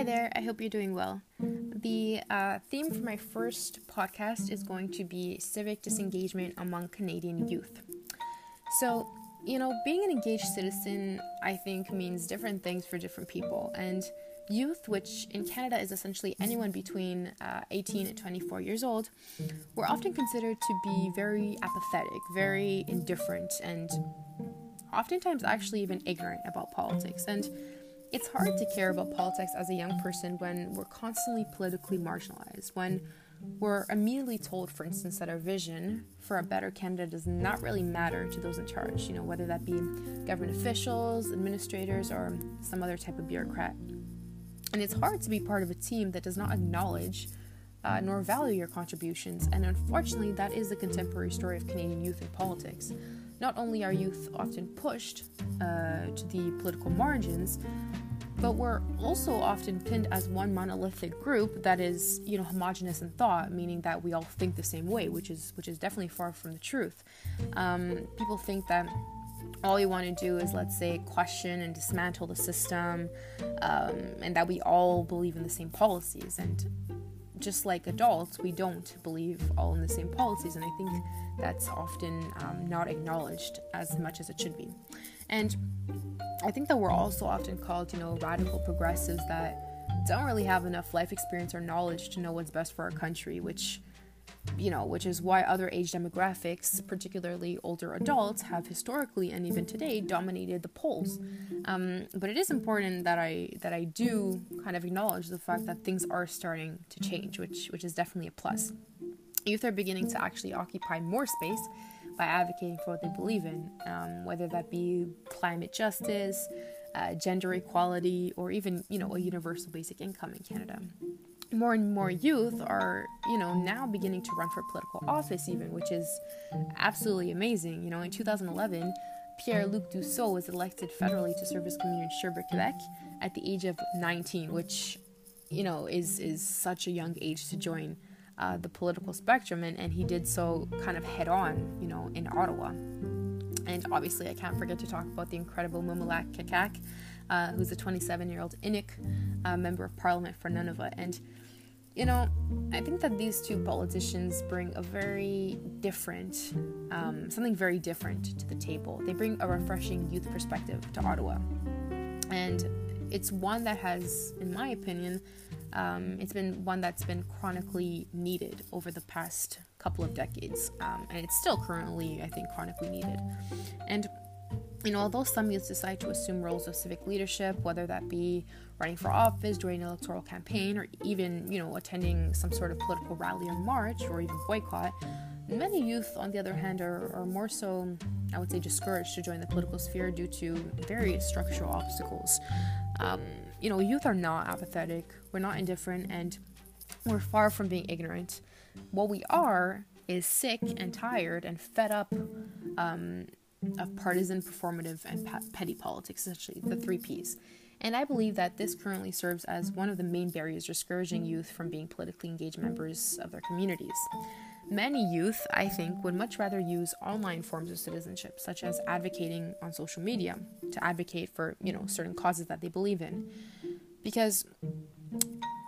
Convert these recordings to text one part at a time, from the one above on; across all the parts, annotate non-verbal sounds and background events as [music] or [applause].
Hi there, I hope you're doing well. The uh, theme for my first podcast is going to be civic disengagement among Canadian youth. So, you know, being an engaged citizen, I think, means different things for different people. And youth, which in Canada is essentially anyone between uh, 18 and 24 years old, were often considered to be very apathetic, very indifferent, and oftentimes actually even ignorant about politics. And it's hard to care about politics as a young person when we're constantly politically marginalized, when we're immediately told, for instance, that our vision for a better Canada does not really matter to those in charge, you know, whether that be government officials, administrators, or some other type of bureaucrat. And it's hard to be part of a team that does not acknowledge uh, nor value your contributions, and unfortunately, that is the contemporary story of Canadian youth in politics. Not only are youth often pushed uh, to the political margins, but we're also often pinned as one monolithic group that is, you know, homogenous in thought, meaning that we all think the same way, which is which is definitely far from the truth. Um, people think that all you want to do is, let's say, question and dismantle the system, um, and that we all believe in the same policies. And just like adults, we don't believe all in the same policies, and I think that's often um, not acknowledged as much as it should be. And I think that we're also often called, you know, radical progressives that don't really have enough life experience or knowledge to know what's best for our country, which you know, which is why other age demographics, particularly older adults, have historically and even today dominated the polls. Um, but it is important that I that I do kind of acknowledge the fact that things are starting to change, which which is definitely a plus. Youth are beginning to actually occupy more space by advocating for what they believe in, um, whether that be climate justice, uh, gender equality, or even you know a universal basic income in Canada more and more youth are, you know, now beginning to run for political office, even, which is absolutely amazing. You know, in 2011, Pierre Luc Dusseault was elected federally to serve as Premier in Sherbrooke, Quebec, at the age of 19, which, you know, is is such a young age to join uh, the political spectrum, and, and he did so kind of head on, you know, in Ottawa. And obviously, I can't forget to talk about the incredible Mumilaaq Qaqqaq, uh, who's a 27 year old Inuk uh, member of parliament for Nunavut. And you know, I think that these two politicians bring a very different, um, something very different to the table. They bring a refreshing youth perspective to Ottawa. And it's one that has, in my opinion, um, it's been one that's been chronically needed over the past couple of decades. Um, and it's still currently, I think, chronically needed. And you know, although some youth decide to assume roles of civic leadership, whether that be running for office, joining an electoral campaign, or even, you know, attending some sort of political rally or march, or even boycott, many youth, on the other hand, are, are more so, I would say, discouraged to join the political sphere due to various structural obstacles. Um, you know, youth are not apathetic, we're not indifferent, and we're far from being ignorant. What we are is sick and tired and fed up um, of partisan, performative, and petty politics, essentially the three P's. And I believe that this currently serves as one of the main barriers discouraging youth from being politically engaged members of their communities. Many youth, I think, would much rather use online forms of citizenship, such as advocating on social media, to advocate for, you know, certain causes that they believe in. Because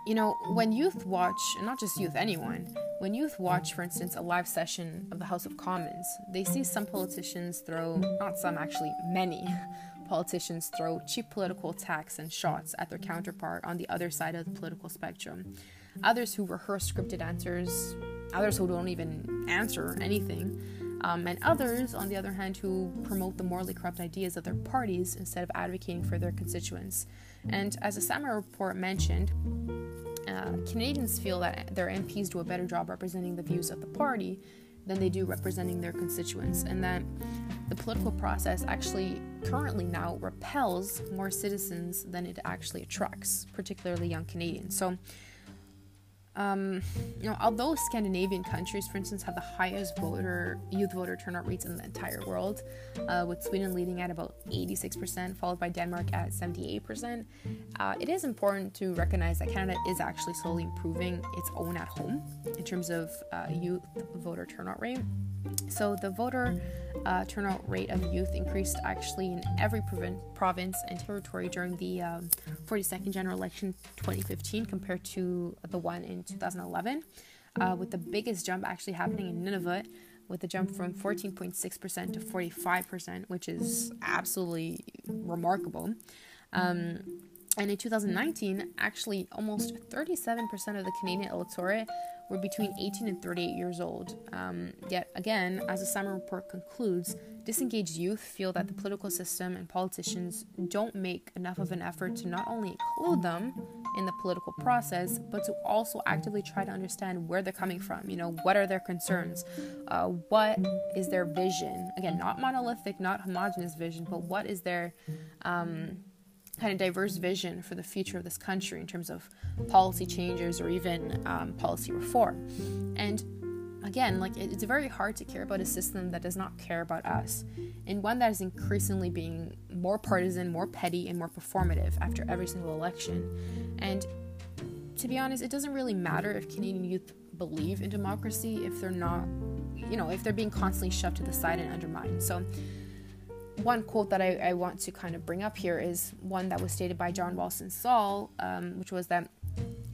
you know, when youth watch, and not just youth, anyone, when youth watch, for instance, a live session of the House of Commons, they see some politicians throw, not some actually, many [laughs] politicians throw cheap political attacks and shots at their counterpart on the other side of the political spectrum. Others who rehearse scripted answers, others who don't even answer anything, um, and others, on the other hand, who promote the morally corrupt ideas of their parties instead of advocating for their constituents. And as the Samara report mentioned, uh, Canadians feel that their MPs do a better job representing the views of the party than they do representing their constituents, and that the political process actually currently now repels more citizens than it actually attracts, particularly young Canadians. So, um, you know, although Scandinavian countries, for instance, have the highest voter youth voter turnout rates in the entire world, uh, with Sweden leading at about 86%, followed by Denmark at 78%, uh, it is important to recognize that Canada is actually slowly improving its own at home in terms of uh, youth voter turnout rate. So the voter uh, turnout rate of youth increased actually in every provin- province and territory during the um, 42nd general election 2015 compared to the one in 2011, uh, with the biggest jump actually happening in Nunavut, with a jump from 14.6% to 45%, which is absolutely remarkable. Um, and in 2019, actually, almost 37% of the Canadian electorate were between 18 and 38 years old. Um, yet again, as the Simon report concludes, disengaged youth feel that the political system and politicians don't make enough of an effort to not only include them in the political process, but to also actively try to understand where they're coming from. You know, what are their concerns? Uh, what is their vision? Again, not monolithic, not homogenous vision, but what is their um, kind of diverse vision for the future of this country in terms of policy changes or even um, policy reform. And again, like it's very hard to care about a system that does not care about us, and one that is increasingly being more partisan, more petty, and more performative after every single election. And to be honest, it doesn't really matter if Canadian youth believe in democracy if they're not, you know, if they're being constantly shoved to the side and undermined. So one quote that I, I, want to kind of bring up here is one that was stated by John Ralston Saul, um, which was that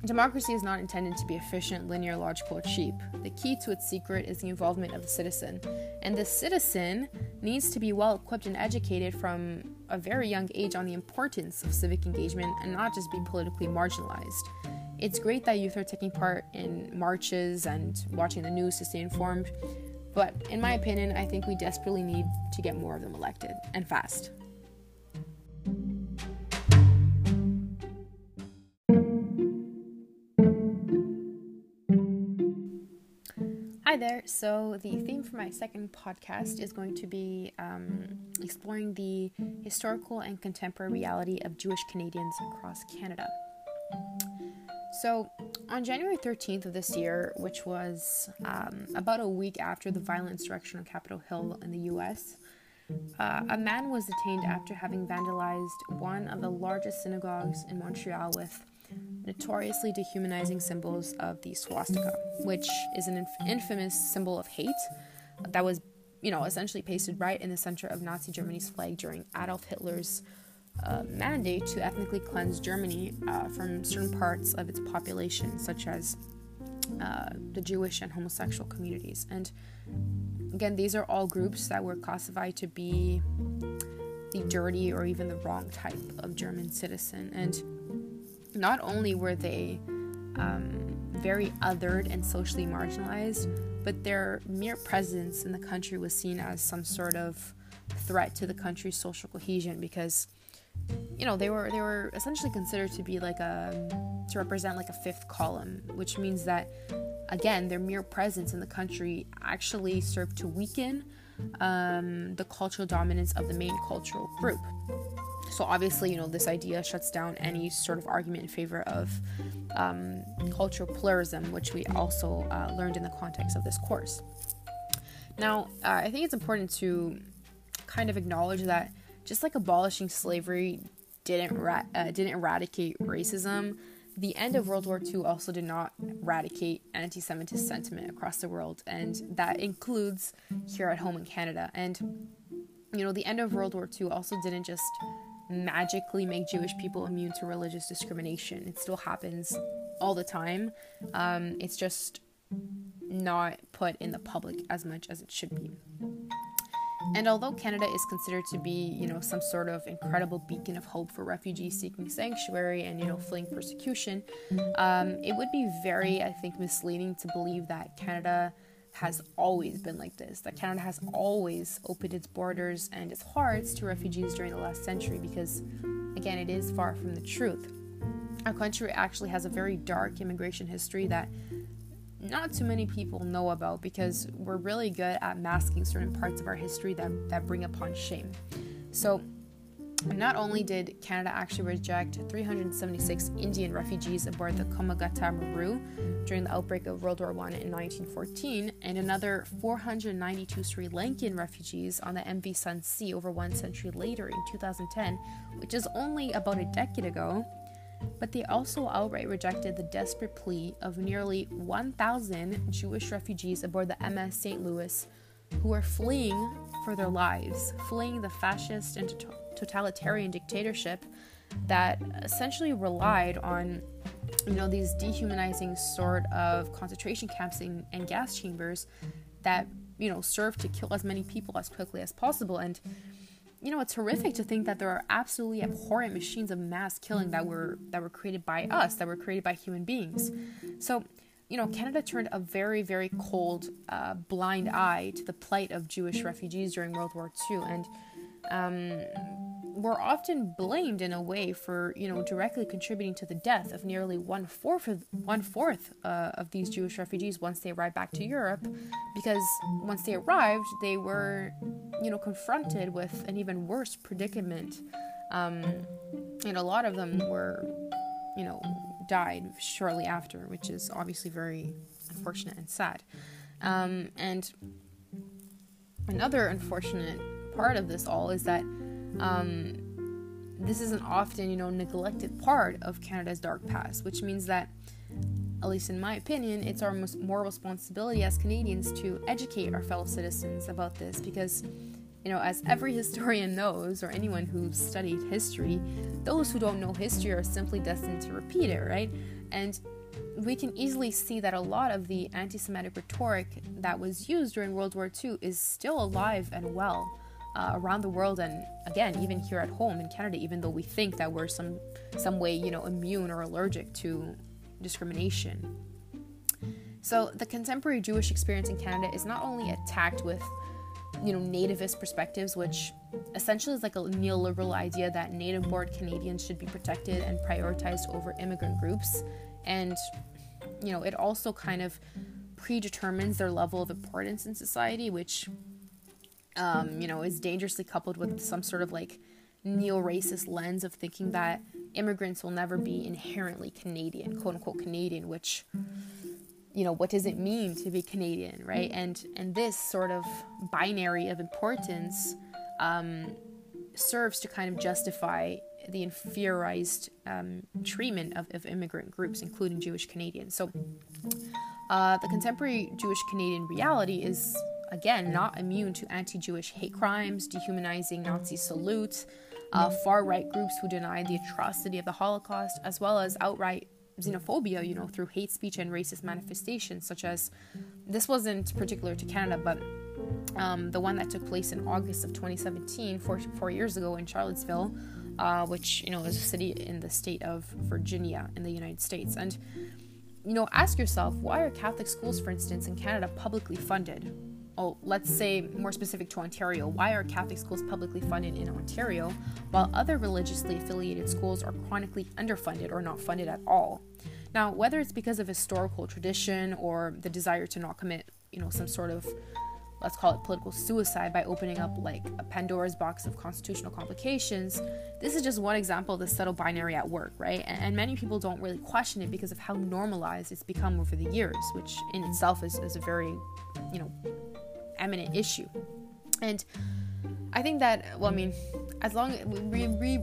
democracy is not intended to be efficient, linear, logical, or cheap. The key to its secret is the involvement of the citizen. And the citizen needs to be well equipped and educated from a very young age on the importance of civic engagement and not just be politically marginalized. It's great that youth are taking part in marches and watching the news to stay informed, but in my opinion, I think we desperately need to get more of them elected and fast. Hi there. So, the theme for my second podcast is going to be um, exploring the historical and contemporary reality of Jewish Canadians across Canada. So, on January 13th of this year, which was um, about a week after the violent insurrection on Capitol Hill in the US, uh, a man was detained after having vandalized one of the largest synagogues in Montreal with notoriously dehumanizing symbols of the swastika, which is an inf- infamous symbol of hate that was, you know, essentially pasted right in the center of Nazi Germany's flag during Adolf Hitler's mandate to ethnically cleanse Germany uh, from certain parts of its population, such as uh, the Jewish and homosexual communities. And again, these are all groups that were classified to be the dirty or even the wrong type of German citizen. And not only were they um, very othered and socially marginalized, but their mere presence in the country was seen as some sort of threat to the country's social cohesion because you know they were they were essentially considered to be like a to represent like a fifth column which means that again their mere presence in the country actually served to weaken um, the cultural dominance of the main cultural group. So obviously you know this idea shuts down any sort of argument in favor of um, cultural pluralism which we also uh, learned in the context of this course. Now uh, i think it's important to kind of acknowledge that just like abolishing slavery didn't ra- uh, didn't eradicate racism, the end of World War II also did not eradicate anti-Semitic sentiment across the world, and that includes here at home in Canada. And you know, the end of World War II also didn't just magically make Jewish people immune to religious discrimination. It still happens all the time. Um, it's just not put in the public as much as it should be. And although Canada is considered to be, you know, some sort of incredible beacon of hope for refugees seeking sanctuary and, you know, fleeing persecution, um, it would be very, I think, misleading to believe that Canada has always been like this, that Canada has always opened its borders and its hearts to refugees during the last century, because, again, it is far from the truth. Our country actually has a very dark immigration history that not too many people know about because we're really good at masking certain parts of our history that, that bring upon shame. So, not only did Canada actually reject 376 Indian refugees aboard the Komagata Maru during the outbreak of World War I in 1914, and another 492 Sri Lankan refugees on the MV Sun Sea over one century later in 2010, which is only about a decade ago, but they also outright rejected the desperate plea of nearly 1,000 Jewish refugees aboard the MS St. Louis who were fleeing for their lives, fleeing the fascist and totalitarian dictatorship that essentially relied on you know these dehumanizing sort of concentration camps and, and gas chambers that you know serve to kill as many people as quickly as possible and you know it's horrific to think that there are absolutely abhorrent machines of mass killing that were that were created by us that were created by human beings. So you know canada turned a very very cold uh, blind eye to the plight of jewish refugees during world war ii and um, were often blamed in a way for you know directly contributing to the death of nearly one fourth of one fourth uh, of these Jewish refugees once they arrived back to Europe, because once they arrived, they were you know confronted with an even worse predicament, um, and a lot of them were you know died shortly after, which is obviously very unfortunate and sad. Um, and another unfortunate part of this all is that um, this is an often, you know, neglected part of Canada's dark past, which means that, at least in my opinion, it's our moral responsibility as Canadians to educate our fellow citizens about this because, you know, as every [laughs] historian knows, or anyone who's studied history, those who don't know history are simply destined to repeat it, right? And we can easily see that a lot of the anti Semitic rhetoric that was used during World War II is still alive and well uh, around the world and again even here at home in Canada even though we think that we're some some way you know immune or allergic to discrimination. So the contemporary Jewish experience in Canada is not only attacked with you know nativist perspectives which essentially is like a neoliberal idea that native born Canadians should be protected and prioritized over immigrant groups. And you know it also kind of predetermines their level of importance in society which um, you know, is dangerously coupled with some sort of like neo racist lens of thinking that immigrants will never be inherently Canadian, quote unquote Canadian, which you know what does it mean to be Canadian, right? And and this sort of binary of importance um, serves to kind of justify the inferiorized um, treatment of, of, immigrant groups, including Jewish Canadians. So, uh, the contemporary Jewish Canadian reality is again, not immune to anti Jewish hate crimes, dehumanizing Nazi salutes, uh, far right groups who deny the atrocity of the Holocaust, as well as outright xenophobia, you know, through hate speech and racist manifestations, such as this wasn't particular to Canada, but um, the one that took place in August of 2017, four, four years ago in Charlottesville, uh, which, you know, is a city in the state of Virginia in the United States. And, you know, ask yourself why are Catholic schools, for instance, in Canada publicly funded? Oh, let's say more specific to Ontario, why are Catholic schools publicly funded in Ontario while other religiously affiliated schools are chronically underfunded or not funded at all? Now, whether it's because of historical tradition or the desire to not commit, you know, some sort of let's call it political suicide by opening up like a Pandora's box of constitutional complications. This is just one example of the subtle binary at work, right? And, and, many people don't really question it because of how normalized it's become over the years, which in itself is, is a very, you know, eminent issue. And I think that, well, I mean, as long as we, we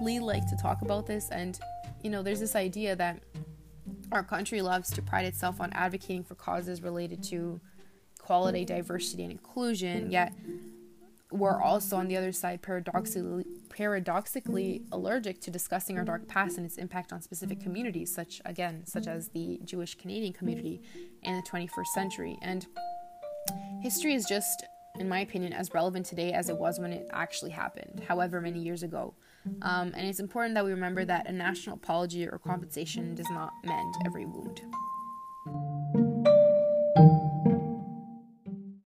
really like to talk about this, and you know, there's this idea that our country loves to pride itself on advocating for causes related to equality, diversity, and inclusion, yet we're also on the other side paradoxically paradoxically allergic to discussing our dark past and its impact on specific communities such again such as the Jewish Canadian community in the 21st century and History is just, in my opinion, as relevant today as it was when it actually happened, however many years ago. Um, and it's important that we remember that a national apology or compensation does not mend every wound.